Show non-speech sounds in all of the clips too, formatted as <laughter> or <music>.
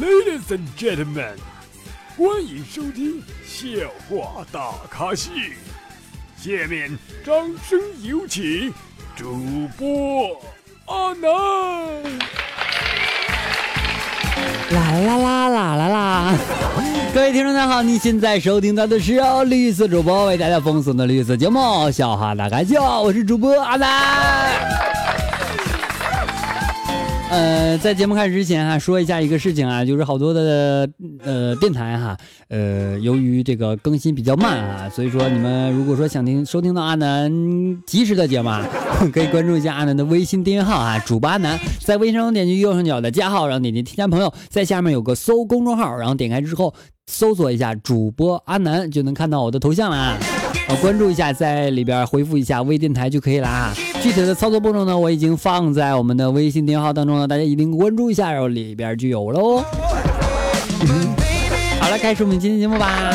Ladies and gentlemen，欢迎收听笑话大咖秀。下面掌声有请主播阿南。啦啦啦啦啦啦！各位听众大家好，您现在收听到的是由绿色主播为大家奉送的绿色节目《笑话大咖秀》，我是主播阿南。呃，在节目开始之前哈，说一下一个事情啊，就是好多的呃电台哈，呃，由于这个更新比较慢啊，所以说你们如果说想听收听到阿南及时的节目，啊，可以关注一下阿南的微信订阅号啊，主播阿南，在微信上点击右上角的加号，然后点击添加朋友，在下面有个搜公众号，然后点开之后搜索一下主播阿南，就能看到我的头像了啊。呃，关注一下，在里边回复一下微电台就可以了啊。具体的操作步骤呢，我已经放在我们的微信订阅号当中了，大家一定关注一下，然后里边就有喽。好了，开始我们今天节目吧。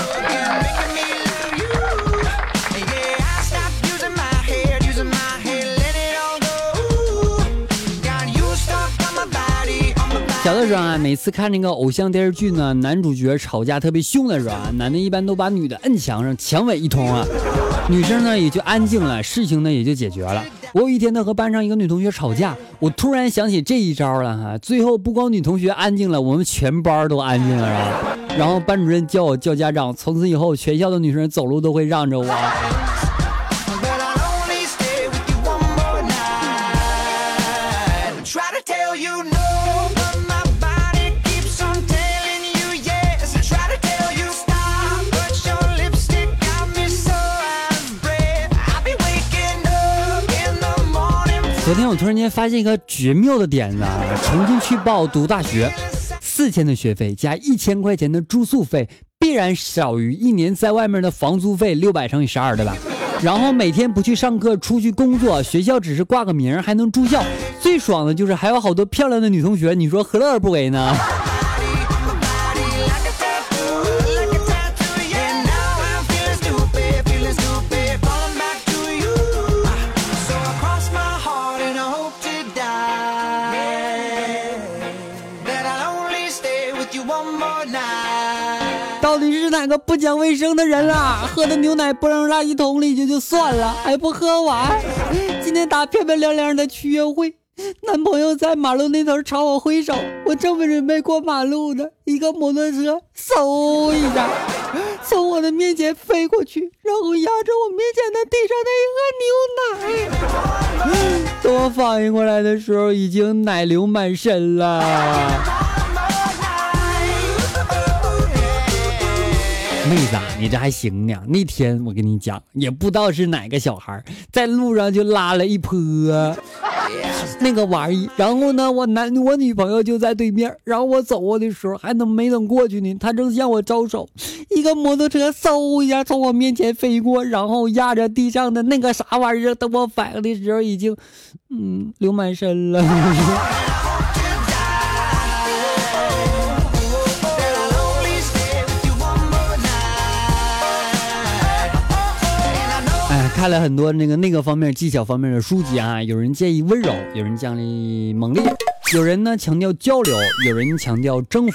小的时候啊，每次看那个偶像电视剧呢，男主角吵架特别凶的时候啊，男的一般都把女的摁墙上强吻一通啊，女生呢也就安静了，事情呢也就解决了。我有一天呢和班上一个女同学吵架，我突然想起这一招了哈，最后不光女同学安静了，我们全班都安静了，是吧？然后班主任叫我叫家长，从此以后全校的女生走路都会让着我。昨天我突然间发现一个绝妙的点子，啊重新去报读大学，四千的学费加一千块钱的住宿费，必然少于一年在外面的房租费六百乘以十二，对吧？然后每天不去上课，出去工作，学校只是挂个名，还能住校，最爽的就是还有好多漂亮的女同学，你说何乐而不为呢？个不讲卫生的人啦？喝的牛奶不扔垃圾桶里就就算了，还不喝完。今天打漂漂亮亮的去约会，男朋友在马路那头朝我挥手，我正准备过马路呢，一个摩托车嗖一下从我的面前飞过去，然后压着我面前的地上的一盒牛奶。<laughs> 等我反应过来的时候，已经奶流满身了。妹子，你这还行呢。那天我跟你讲，也不知道是哪个小孩在路上就拉了一泼 <laughs> 那个玩意，然后呢，我男我女朋友就在对面，然后我走过的时候还能没等过去呢，他正向我招手，一个摩托车嗖一下从我面前飞过，然后压着地上的那个啥玩意儿，等我反应的时候已经，嗯，流满身了。<laughs> 看了很多那个那个方面技巧方面的书籍啊，有人建议温柔，有人建议猛烈，有人呢强调交流，有人强调征服。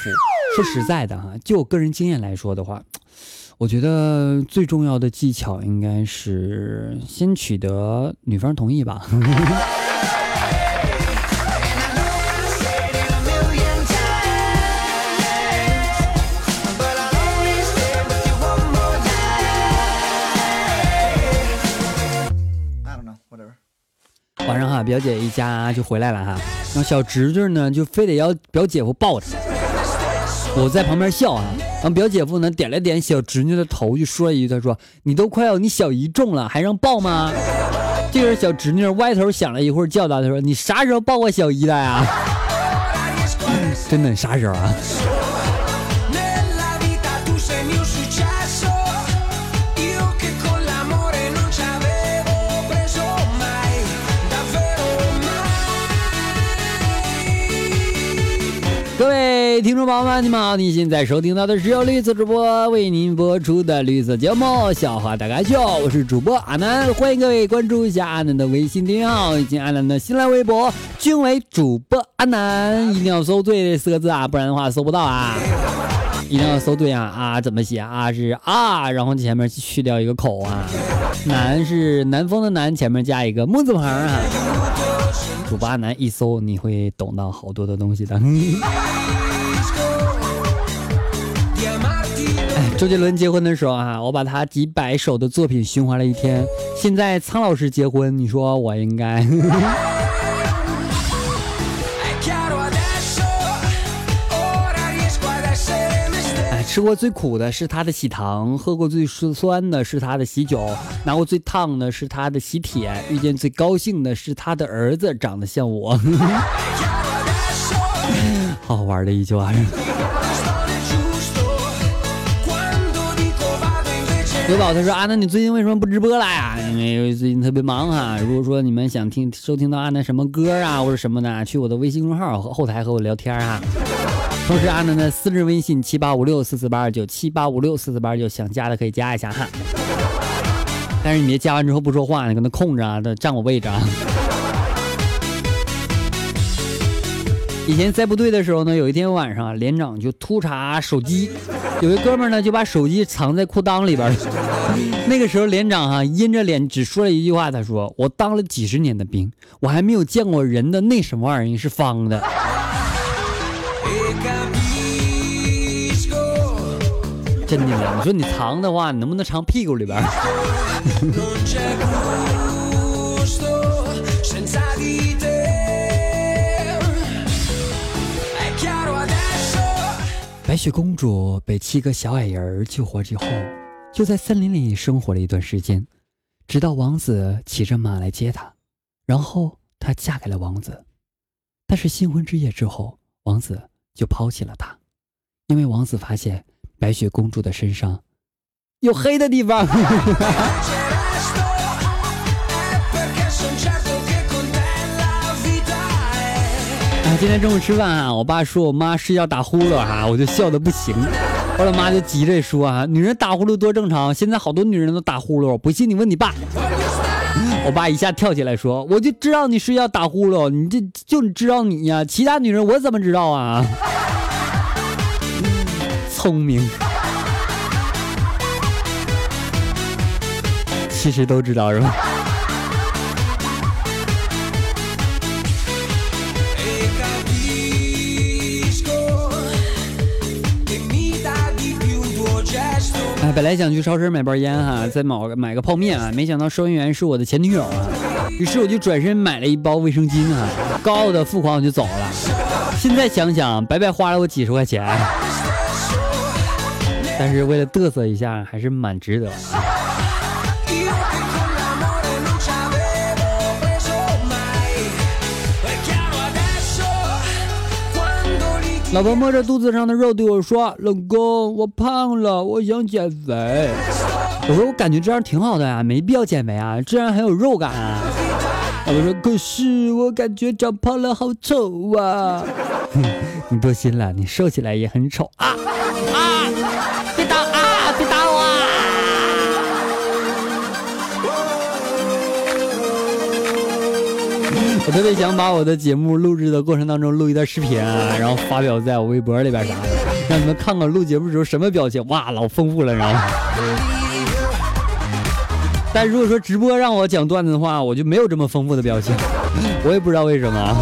说实在的哈，就我个人经验来说的话，我觉得最重要的技巧应该是先取得女方同意吧。<laughs> 表姐一家就回来了哈，然后小侄女呢就非得要表姐夫抱着，我在旁边笑啊，然后表姐夫呢点了点小侄女的头，就说了一句，他说：“你都快要你小姨重了，还让抱吗？”这时小侄女歪头想了一会儿，叫道：“他说你啥时候抱过小姨的呀？真的啥时候啊？”各位听众朋友们，你们好！你现在收听到的是由绿色主播为您播出的绿色节目《笑话大开秀》，我是主播阿南，欢迎各位关注一下阿南的微信订阅号以及阿南的新浪微博，均为主播阿南，一定要搜对这四个字啊，不然的话搜不到啊！一定要搜对啊！啊怎么写啊？是啊，然后前面去掉一个口啊。南是南方的南，前面加一个木字旁啊。主播阿南一搜，你会懂到好多的东西的。<laughs> 周杰伦结婚的时候啊，我把他几百首的作品循环了一天。现在苍老师结婚，你说我应该？<laughs> 吃过最苦的是他的喜糖，喝过最酸的是他的喜酒，拿过最烫的是他的喜帖，遇见最高兴的是他的儿子长得像我。<laughs> 好好玩的一句话。刘宝他说：“阿南，你最近为什么不直播了呀？因为最近特别忙哈。如果说你们想听收听到阿南什么歌啊或者什么的，去我的微信公众号和后台和我聊天啊。”同时，阿南的私人微信七八五六四四八二九七八五六四四八二九，想加的可以加一下哈。但是你别加完之后不说话，你搁那空着啊，那占我位置啊。以前在部队的时候呢，有一天晚上，连长就突查手机，有一哥们呢就把手机藏在裤裆里边。那个时候，连长哈阴着脸只说了一句话，他说：“我当了几十年的兵，我还没有见过人的那什么玩意是方的。”真的吗？你说你藏的话，你能不能藏屁股里边？<laughs> 白雪公主被七个小矮人救活之后，就在森林里生活了一段时间，直到王子骑着马来接她，然后她嫁给了王子。但是新婚之夜之后，王子就抛弃了她，因为王子发现。白雪公主的身上有黑的地方。<laughs> 啊，今天中午吃饭啊，我爸说我妈睡觉打呼噜哈，我就笑的不行。我老妈就急着说啊，女人打呼噜多正常，现在好多女人都打呼噜，不信你问你爸。<laughs> 我爸一下跳起来说，我就知道你睡觉打呼噜，你这就知道你呀，其他女人我怎么知道啊？聪明，其实都知道是吧？哎，本来想去超市买包烟哈，再买个买个泡面啊，没想到收银员是我的前女友啊，于是我就转身买了一包卫生巾啊，高傲的付款我就走了。现在想想，白白花了我几十块钱。但是为了嘚瑟一下，还是蛮值得。老婆摸着肚子上的肉对我说：“老公，我胖了，我想减肥。”我说：“我感觉这样挺好的呀，没必要减肥啊，这样很有肉感。”老婆说：“可是我感觉长胖了好丑啊！<laughs> ”你多心了，你瘦起来也很丑啊啊！我特别想把我的节目录制的过程当中录一段视频啊，然后发表在我微博里边啥的，让你们看看录节目时候什么表情，哇，老丰富了，你知道吗？但如果说直播让我讲段子的话，我就没有这么丰富的表情，我也不知道为什么，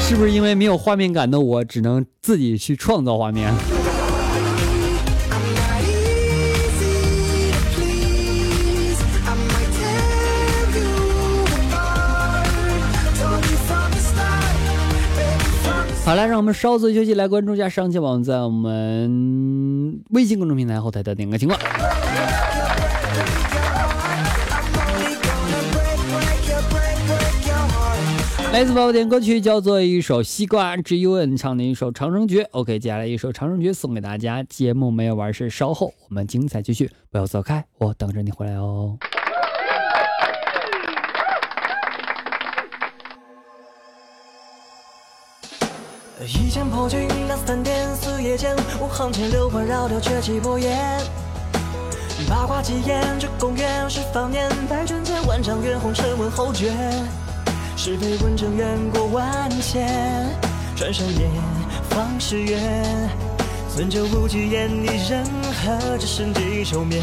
是不是因为没有画面感的我只能自己去创造画面？好了，让我们稍作休息，来关注一下上期网在我们微信公众平台后台的点歌情况。来自宝宝点歌曲叫做一首《西瓜 G U N》唱的一首《长生诀》。OK，接下来一首《长生诀》送给大家。节目没有完事，稍后我们精彩继续，不要走开，我等着你回来哦。一剑破军那三点四叶间，五行千流环绕掉绝气波烟。八卦几言，这公元十方年，百卷间万丈远红尘问侯爵。是非问政远过万千，转山夜，方是月。存酒不惧言，一人何止生计愁眠。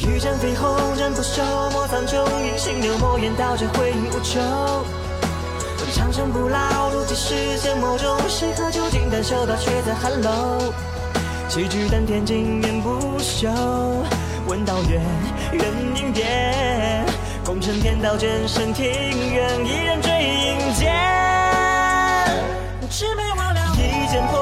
御剑飞鸿，人不朽，莫苍穹，隐形流墨烟，刀却回忆无穷。长生不老，如今世间魔中，谁和酒精丹修道，却在寒楼。气聚丹田，经年不朽。问道远，人影变。功成天道，卷身庭院，一人追影间。魑魅魍魉，一剑破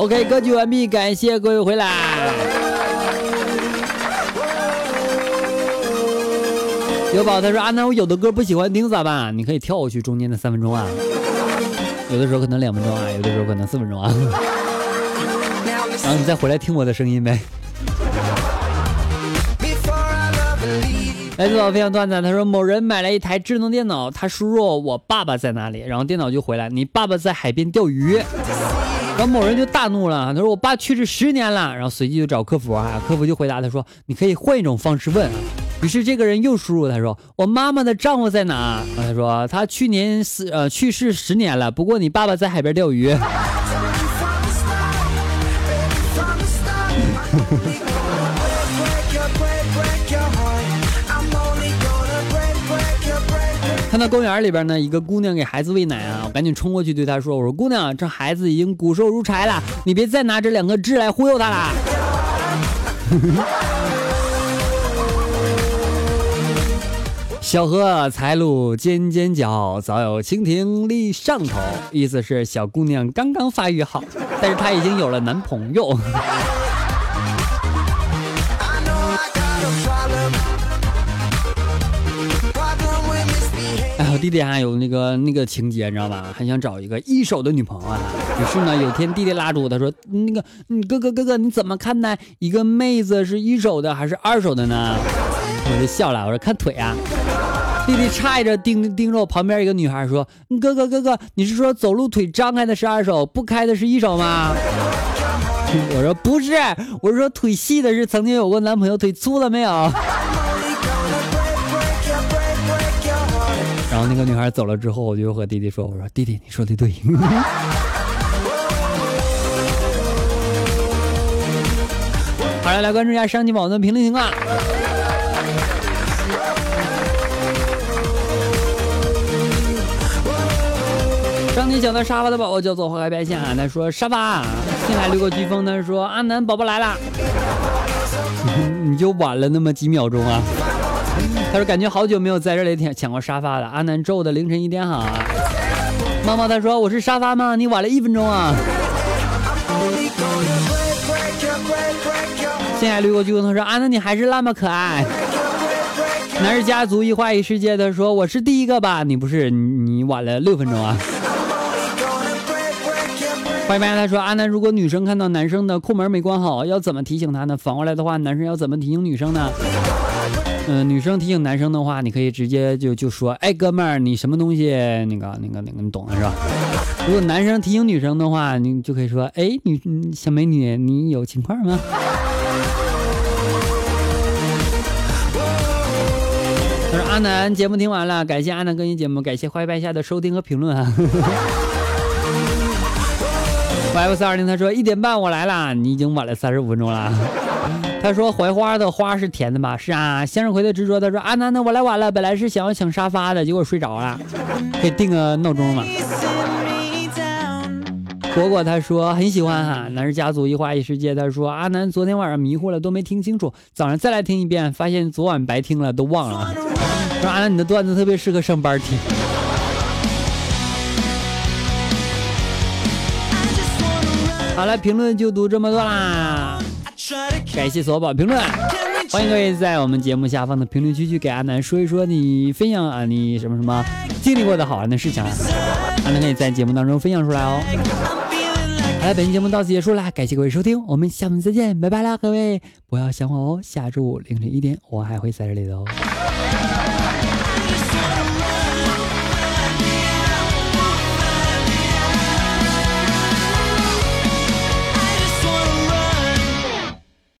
OK，歌曲完毕，感谢各位回来。有宝他说啊，那我有的歌不喜欢听咋办？你可以跳过去中间的三分钟啊，有的时候可能两分钟啊，有的时候可能四分钟啊，<laughs> 然后你再回来听我的声音呗。来自宝分享段子，他说某人买了一台智能电脑，他输入我爸爸在哪里，然后电脑就回来，你爸爸在海边钓鱼。然后某人就大怒了，他说我爸去世十年了，然后随即就找客服啊，客服就回答他说你可以换一种方式问。于是这个人又输入他说我妈妈的丈夫在哪？然后他说他去年死呃去世十年了，不过你爸爸在海边钓鱼。看到公园里边呢，一个姑娘给孩子喂奶啊，我赶紧冲过去对她说：“我说姑娘，这孩子已经骨瘦如柴了，你别再拿这两个痣来忽悠他了。”小荷才露尖尖角，早有蜻蜓立上头。意思是小姑娘刚刚发育好，但是她已经有了男朋友。弟弟还有那个那个情节，你知道吧？还想找一个一手的女朋友啊。于是呢，有天弟弟拉住我，他说：“那个，嗯，哥哥哥哥，你怎么看待一个妹子是一手的还是二手的呢？”我就笑了，我说：“看腿啊。<laughs> ”弟弟诧异着盯盯着我旁边一个女孩说：“哥哥哥哥，你是说走路腿张开的是二手，不开的是一手吗？” <laughs> 我说：“不是，我是说腿细的是曾经有过男朋友，腿粗的没有。”然后那个女孩走了之后，我就和弟弟说：“我说弟弟，你说的对。<laughs> ”好了，来关注一下上期宝宝的评论情况。上期讲到沙发的宝宝叫做花开白线啊，他说沙发。进来六个飓风，他说阿南宝宝来了，<laughs> 你就晚了那么几秒钟啊。他说感觉好久没有在这里抢抢过沙发了。阿南昼的凌晨一点好啊。猫猫他说我是沙发吗？你晚了一分钟啊。星海掠过飓风，他说阿南你还是那么可爱。男士家族一花一世界，他说我是第一个吧？你不是，你晚了六分钟啊。欢迎白他说阿南，如果女生看到男生的裤门没关好，要怎么提醒他呢？反过来的话，男生要怎么提醒女生呢？嗯，女生提醒男生的话，你可以直接就就说，哎，哥们儿，你什么东西？那个那个那个，你懂的是吧？如果男生提醒女生的话，你就可以说，哎，女小美女，你有情况吗？他说阿南，节目听完了，感谢阿南更新节目，感谢坏败下的收听和评论啊。<laughs> Y 四二零他说一点半我来了，你已经晚了三十五分钟了。他说槐花的花是甜的吧？是啊。向日葵的执着他说阿南，那我来晚了，本来是想要抢沙发的，结果睡着了，可以定个闹钟嘛。果果他说很喜欢哈，男士家族一花一世界。他说阿南昨天晚上迷糊了，都没听清楚，早上再来听一遍，发现昨晚白听了，都忘了。说阿南你的段子特别适合上班听。好了，评论就读这么多啦，感谢所宝评论，欢迎各位在我们节目下方的评论区去给阿南说一说你分享啊你什么什么经历过的好玩的事情啊，阿南可以在节目当中分享出来哦。好了，本期节目到此结束啦，感谢各位收听，我们下期再见，拜拜啦，各位不要想我哦，下周五凌晨一点我还会在这里的哦。